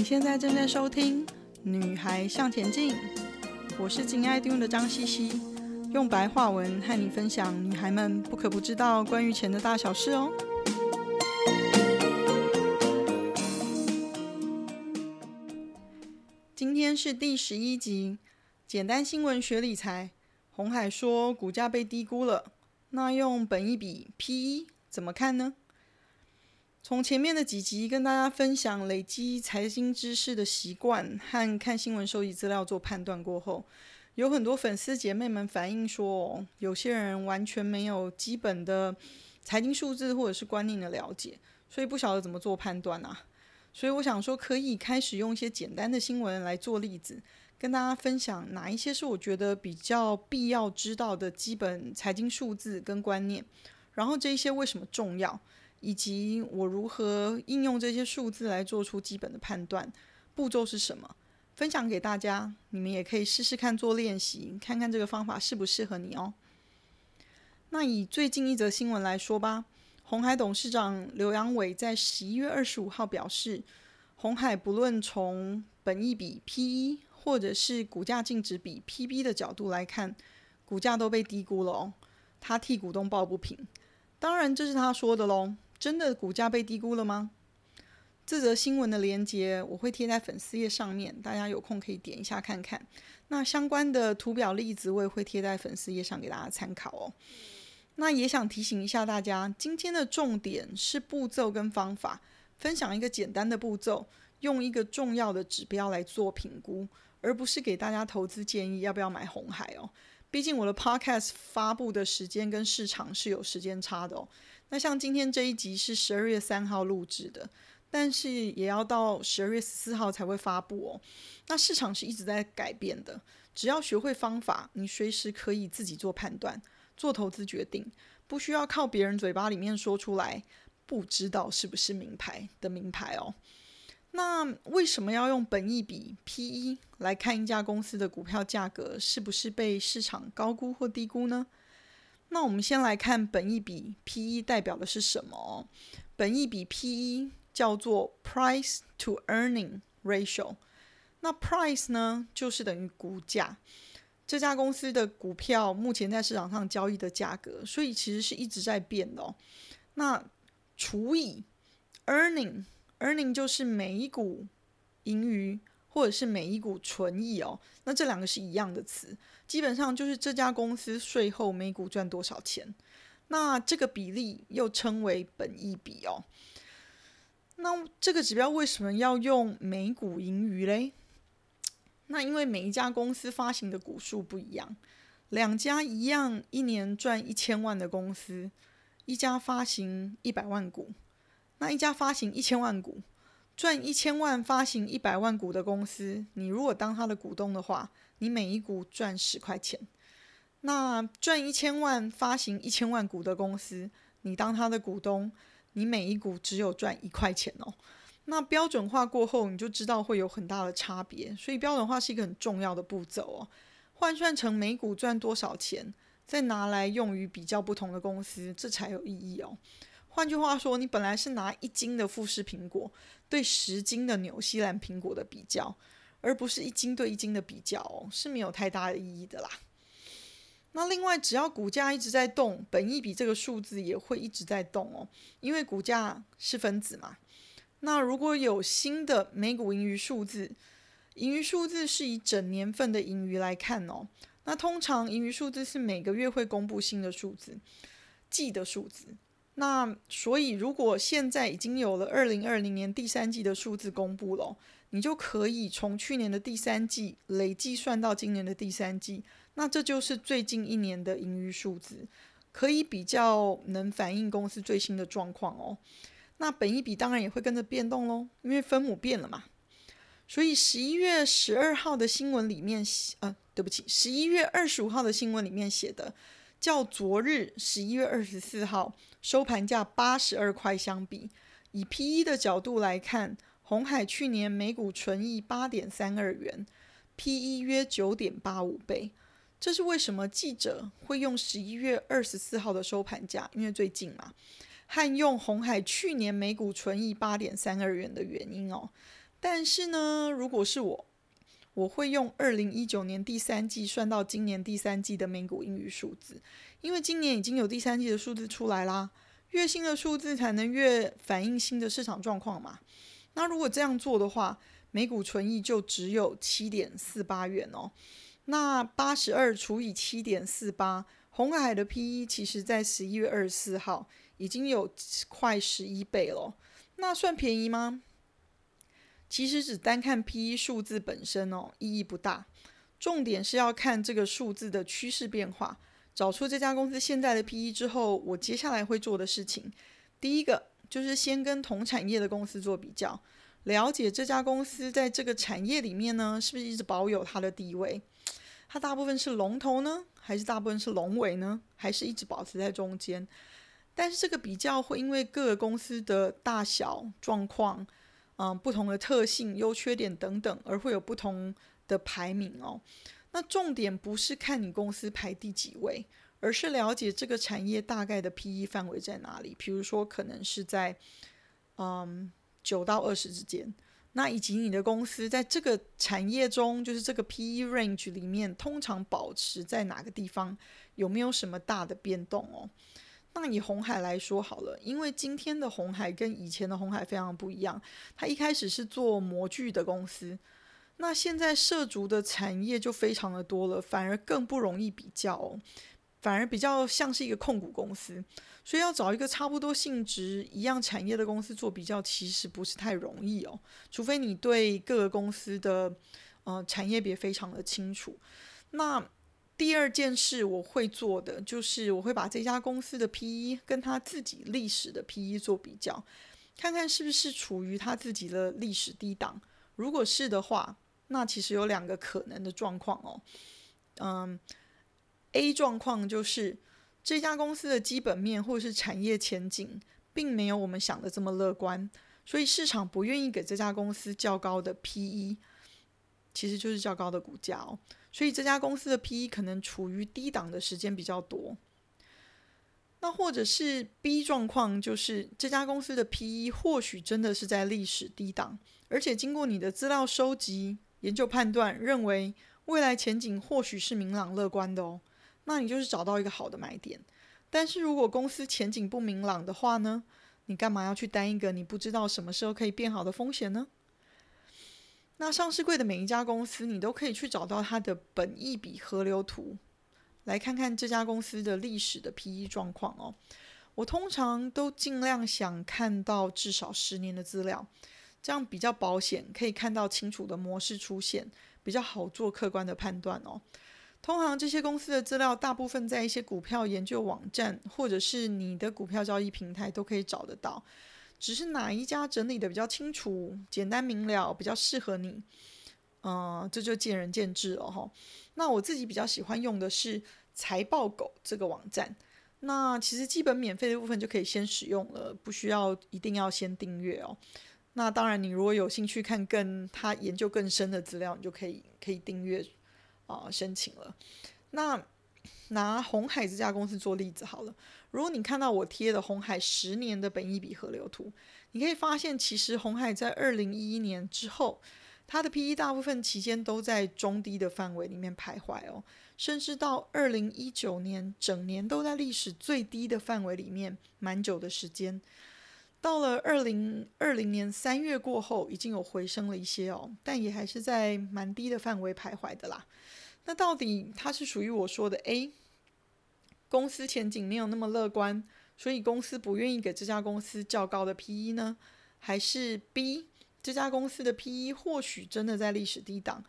你现在正在收听《女孩向前进》，我是金爱听的张茜茜，用白话文和你分享女孩们不可不知道关于钱的大小事哦。今天是第十一集，简单新闻学理财。红海说股价被低估了，那用本一比 PE 怎么看呢？从前面的几集跟大家分享累积财经知识的习惯和看新闻收集资料做判断过后，有很多粉丝姐妹们反映说，有些人完全没有基本的财经数字或者是观念的了解，所以不晓得怎么做判断啊。所以我想说，可以开始用一些简单的新闻来做例子，跟大家分享哪一些是我觉得比较必要知道的基本财经数字跟观念，然后这一些为什么重要。以及我如何应用这些数字来做出基本的判断，步骤是什么？分享给大家，你们也可以试试看做练习，看看这个方法适不适合你哦。那以最近一则新闻来说吧，鸿海董事长刘阳伟在十一月二十五号表示，鸿海不论从本益比 PE 或者是股价净值比 PB 的角度来看，股价都被低估了哦。他替股东抱不平，当然这是他说的喽。真的股价被低估了吗？这则新闻的连接我会贴在粉丝页上面，大家有空可以点一下看看。那相关的图表例子我也会贴在粉丝页上给大家参考哦。那也想提醒一下大家，今天的重点是步骤跟方法，分享一个简单的步骤，用一个重要的指标来做评估，而不是给大家投资建议要不要买红海哦。毕竟我的 podcast 发布的时间跟市场是有时间差的哦。那像今天这一集是十二月三号录制的，但是也要到十二月十四号才会发布哦。那市场是一直在改变的，只要学会方法，你随时可以自己做判断、做投资决定，不需要靠别人嘴巴里面说出来，不知道是不是名牌的名牌哦。那为什么要用本益比 PE 来看一家公司的股票价格是不是被市场高估或低估呢？那我们先来看本益比 PE 代表的是什么？本益比 PE 叫做 Price to Earning Ratio。那 Price 呢，就是等于股价，这家公司的股票目前在市场上交易的价格，所以其实是一直在变的哦。那除以 Earning earning 就是每股盈余。或者是每一股纯益哦，那这两个是一样的词，基本上就是这家公司税后每股赚多少钱。那这个比例又称为本益比哦。那这个指标为什么要用每股盈余嘞？那因为每一家公司发行的股数不一样，两家一样一年赚一千万的公司，一家发行一百万股，那一家发行一千万股。赚一千万发行一百万股的公司，你如果当他的股东的话，你每一股赚十块钱。那赚一千万发行一千万股的公司，你当他的股东，你每一股只有赚一块钱哦。那标准化过后，你就知道会有很大的差别。所以标准化是一个很重要的步骤哦。换算成每股赚多少钱，再拿来用于比较不同的公司，这才有意义哦。换句话说，你本来是拿一斤的富士苹果对十斤的纽西兰苹果的比较，而不是一斤对一斤的比较哦，是没有太大的意义的啦。那另外，只要股价一直在动，本益比这个数字也会一直在动哦，因为股价是分子嘛。那如果有新的每股盈余数字，盈余数字是以整年份的盈余来看哦。那通常盈余数字是每个月会公布新的数字，季的数字。那所以，如果现在已经有了二零二零年第三季的数字公布了，你就可以从去年的第三季累计算到今年的第三季，那这就是最近一年的盈余数字，可以比较能反映公司最新的状况哦。那本一比当然也会跟着变动喽，因为分母变了嘛。所以十一月十二号的新闻里面，呃，对不起，十一月二十五号的新闻里面写的。较昨日十一月二十四号收盘价八十二块相比，以 PE 的角度来看，鸿海去年每股纯益八点三二元，PE 约九点八五倍。这是为什么记者会用十一月二十四号的收盘价，因为最近嘛，和用红海去年每股纯益八点三二元的原因哦。但是呢，如果是我，我会用二零一九年第三季算到今年第三季的每股盈余数字，因为今年已经有第三季的数字出来啦。越新的数字才能越反映新的市场状况嘛。那如果这样做的话，每股纯益就只有七点四八元哦。那八十二除以七点四八，红海的 PE 其实在十一月二十四号已经有快十一倍了。那算便宜吗？其实只单看 PE 数字本身哦，意义不大。重点是要看这个数字的趋势变化。找出这家公司现在的 PE 之后，我接下来会做的事情，第一个就是先跟同产业的公司做比较，了解这家公司在这个产业里面呢，是不是一直保有它的地位？它大部分是龙头呢，还是大部分是龙尾呢？还是一直保持在中间？但是这个比较会因为各个公司的大小状况。嗯，不同的特性、优缺点等等，而会有不同的排名哦。那重点不是看你公司排第几位，而是了解这个产业大概的 PE 范围在哪里。比如说，可能是在嗯九到二十之间。那以及你的公司在这个产业中，就是这个 PE range 里面，通常保持在哪个地方？有没有什么大的变动哦？那以红海来说好了，因为今天的红海跟以前的红海非常不一样。它一开始是做模具的公司，那现在涉足的产业就非常的多了，反而更不容易比较哦，反而比较像是一个控股公司。所以要找一个差不多性质、一样产业的公司做比较，其实不是太容易哦。除非你对各个公司的呃产业别非常的清楚，那。第二件事我会做的就是，我会把这家公司的 PE 跟他自己历史的 PE 做比较，看看是不是处于他自己的历史低档。如果是的话，那其实有两个可能的状况哦。嗯，A 状况就是这家公司的基本面或是产业前景并没有我们想的这么乐观，所以市场不愿意给这家公司较高的 PE，其实就是较高的股价哦。所以这家公司的 PE 可能处于低档的时间比较多。那或者是 B 状况，就是这家公司的 PE 或许真的是在历史低档，而且经过你的资料收集、研究判断，认为未来前景或许是明朗乐观的哦。那你就是找到一个好的买点。但是如果公司前景不明朗的话呢？你干嘛要去担一个你不知道什么时候可以变好的风险呢？那上市柜的每一家公司，你都可以去找到它的本益比河流图，来看看这家公司的历史的 PE 状况哦。我通常都尽量想看到至少十年的资料，这样比较保险，可以看到清楚的模式出现，比较好做客观的判断哦。通常这些公司的资料，大部分在一些股票研究网站，或者是你的股票交易平台都可以找得到。只是哪一家整理的比较清楚、简单明了，比较适合你，嗯、这就见仁见智了哈。那我自己比较喜欢用的是财报狗这个网站。那其实基本免费的部分就可以先使用了，不需要一定要先订阅哦。那当然，你如果有兴趣看更他研究更深的资料，你就可以可以订阅啊、申请了。那拿红海这家公司做例子好了。如果你看到我贴的红海十年的本益比河流图，你可以发现，其实红海在二零一一年之后，它的 PE 大部分期间都在中低的范围里面徘徊哦，甚至到二零一九年整年都在历史最低的范围里面蛮久的时间。到了二零二零年三月过后，已经有回升了一些哦，但也还是在蛮低的范围徘徊的啦。那到底它是属于我说的 A？公司前景没有那么乐观，所以公司不愿意给这家公司较高的 PE 呢？还是 B 这家公司的 PE 或许真的在历史低档，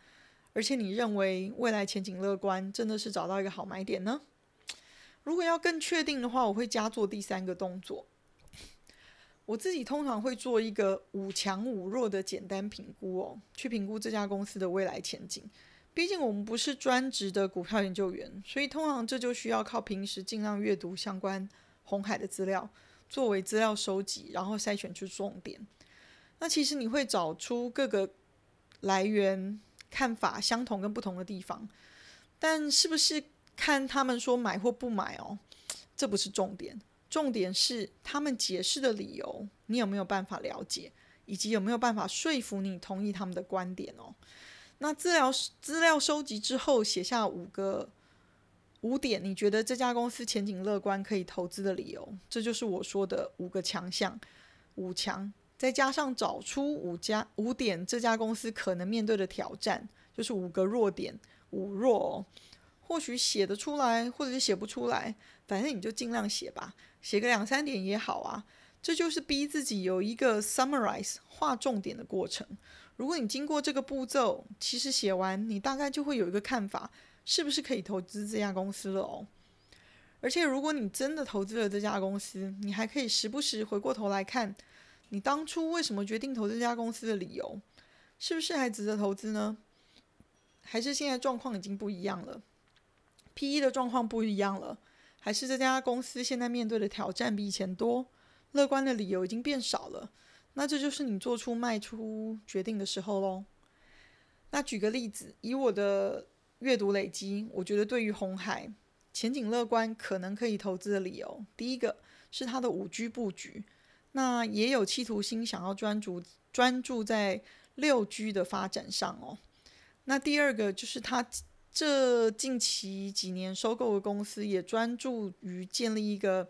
而且你认为未来前景乐观，真的是找到一个好买点呢？如果要更确定的话，我会加做第三个动作。我自己通常会做一个五强五弱的简单评估哦，去评估这家公司的未来前景。毕竟我们不是专职的股票研究员，所以通常这就需要靠平时尽量阅读相关红海的资料，作为资料收集，然后筛选出重点。那其实你会找出各个来源看法相同跟不同的地方，但是不是看他们说买或不买哦？这不是重点，重点是他们解释的理由，你有没有办法了解？以及有没有办法说服你同意他们的观点哦。那资料资料收集之后，写下五个五点，你觉得这家公司前景乐观，可以投资的理由，这就是我说的五个强项，五强，再加上找出五家五点这家公司可能面对的挑战，就是五个弱点，五弱哦。或许写得出来，或者是写不出来，反正你就尽量写吧，写个两三点也好啊。这就是逼自己有一个 summarize 画重点的过程。如果你经过这个步骤，其实写完你大概就会有一个看法，是不是可以投资这家公司了哦。而且如果你真的投资了这家公司，你还可以时不时回过头来看，你当初为什么决定投资这家公司的理由，是不是还值得投资呢？还是现在状况已经不一样了？PE 的状况不一样了，还是这家公司现在面对的挑战比以前多，乐观的理由已经变少了。那这就是你做出卖出决定的时候喽。那举个例子，以我的阅读累积，我觉得对于红海前景乐观，可能可以投资的理由，第一个是它的五 G 布局，那也有企图心想要专注专注在六 G 的发展上哦。那第二个就是它。这近期几年收购的公司也专注于建立一个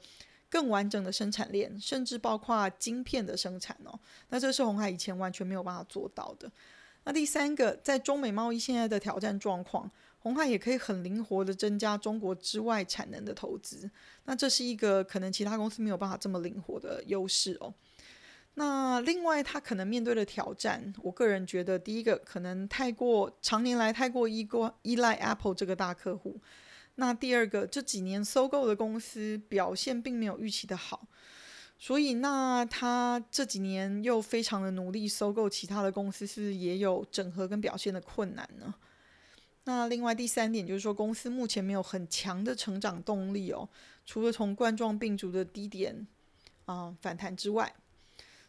更完整的生产链，甚至包括晶片的生产哦。那这是红海以前完全没有办法做到的。那第三个，在中美贸易现在的挑战状况，红海也可以很灵活地增加中国之外产能的投资。那这是一个可能其他公司没有办法这么灵活的优势哦。那另外，他可能面对的挑战，我个人觉得，第一个可能太过常年来太过依过依赖 Apple 这个大客户。那第二个，这几年收购的公司表现并没有预期的好，所以那他这几年又非常的努力收购其他的公司，是不是也有整合跟表现的困难呢？那另外第三点就是说，公司目前没有很强的成长动力哦，除了从冠状病毒的低点啊、反弹之外。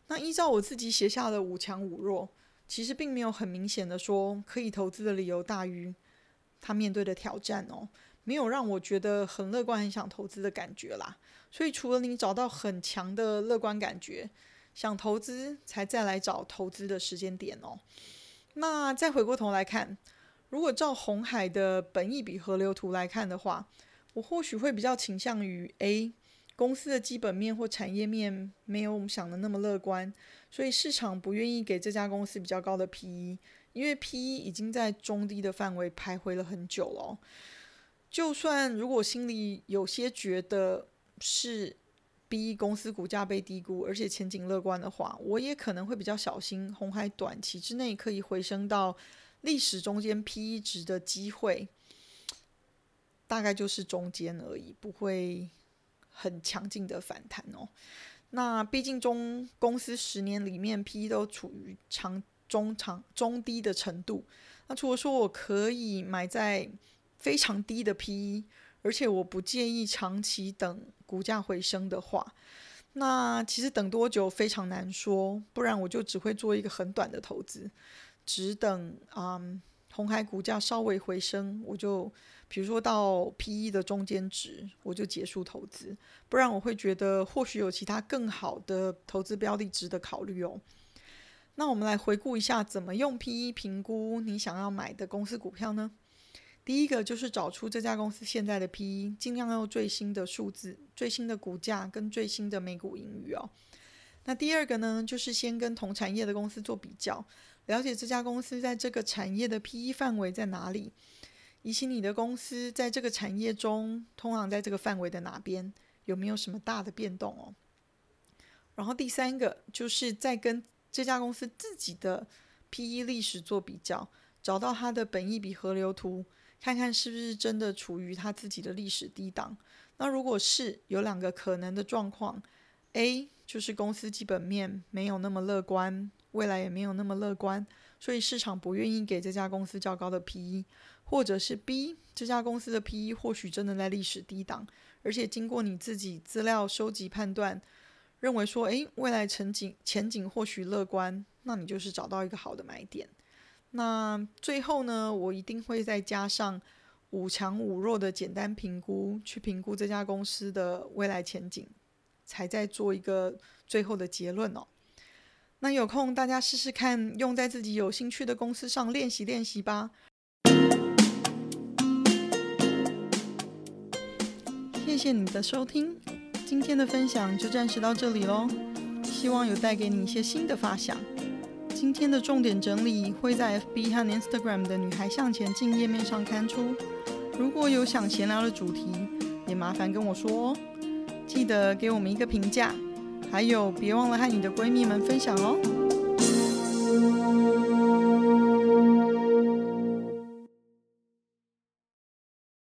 那依照我自己写下的五强五弱，其实并没有很明显的说可以投资的理由大于他面对的挑战哦，没有让我觉得很乐观、很想投资的感觉啦。所以除了你找到很强的乐观感觉，想投资才再来找投资的时间点哦。那再回过头来看，如果照红海的本益比河流图来看的话，我或许会比较倾向于 A。公司的基本面或产业面没有我们想的那么乐观，所以市场不愿意给这家公司比较高的 PE，因为 PE 已经在中低的范围徘徊了很久了。就算如果心里有些觉得是 B 公司股价被低估，而且前景乐观的话，我也可能会比较小心。红海短期之内可以回升到历史中间 PE 值的机会，大概就是中间而已，不会。很强劲的反弹哦，那毕竟中公司十年里面 PE 都处于长中长中低的程度。那除了说我可以买在非常低的 PE，而且我不介意长期等股价回升的话，那其实等多久非常难说。不然我就只会做一个很短的投资，只等啊、嗯、鸿海股价稍微回升，我就。比如说到 PE 的中间值，我就结束投资，不然我会觉得或许有其他更好的投资标的值得考虑哦。那我们来回顾一下，怎么用 PE 评估你想要买的公司股票呢？第一个就是找出这家公司现在的 PE，尽量用最新的数字、最新的股价跟最新的每股盈余哦。那第二个呢，就是先跟同产业的公司做比较，了解这家公司在这个产业的 PE 范围在哪里。以及你的公司在这个产业中，通常在这个范围的哪边，有没有什么大的变动哦？然后第三个就是再跟这家公司自己的 PE 历史做比较，找到它的本益比河流图，看看是不是真的处于他自己的历史低档。那如果是，有两个可能的状况：A 就是公司基本面没有那么乐观，未来也没有那么乐观，所以市场不愿意给这家公司较高的 PE。或者是 B 这家公司的 PE 或许真的在历史低档，而且经过你自己资料收集判断，认为说，诶，未来前景前景或许乐观，那你就是找到一个好的买点。那最后呢，我一定会再加上五强五弱的简单评估，去评估这家公司的未来前景，才再做一个最后的结论哦。那有空大家试试看，用在自己有兴趣的公司上练习练习吧。谢谢你的收听，今天的分享就暂时到这里喽。希望有带给你一些新的发想。今天的重点整理会在 FB 和 Instagram 的女孩向前进页面上刊出。如果有想闲聊的主题，也麻烦跟我说哦。记得给我们一个评价。还有，别忘了和你的闺蜜们分享哦。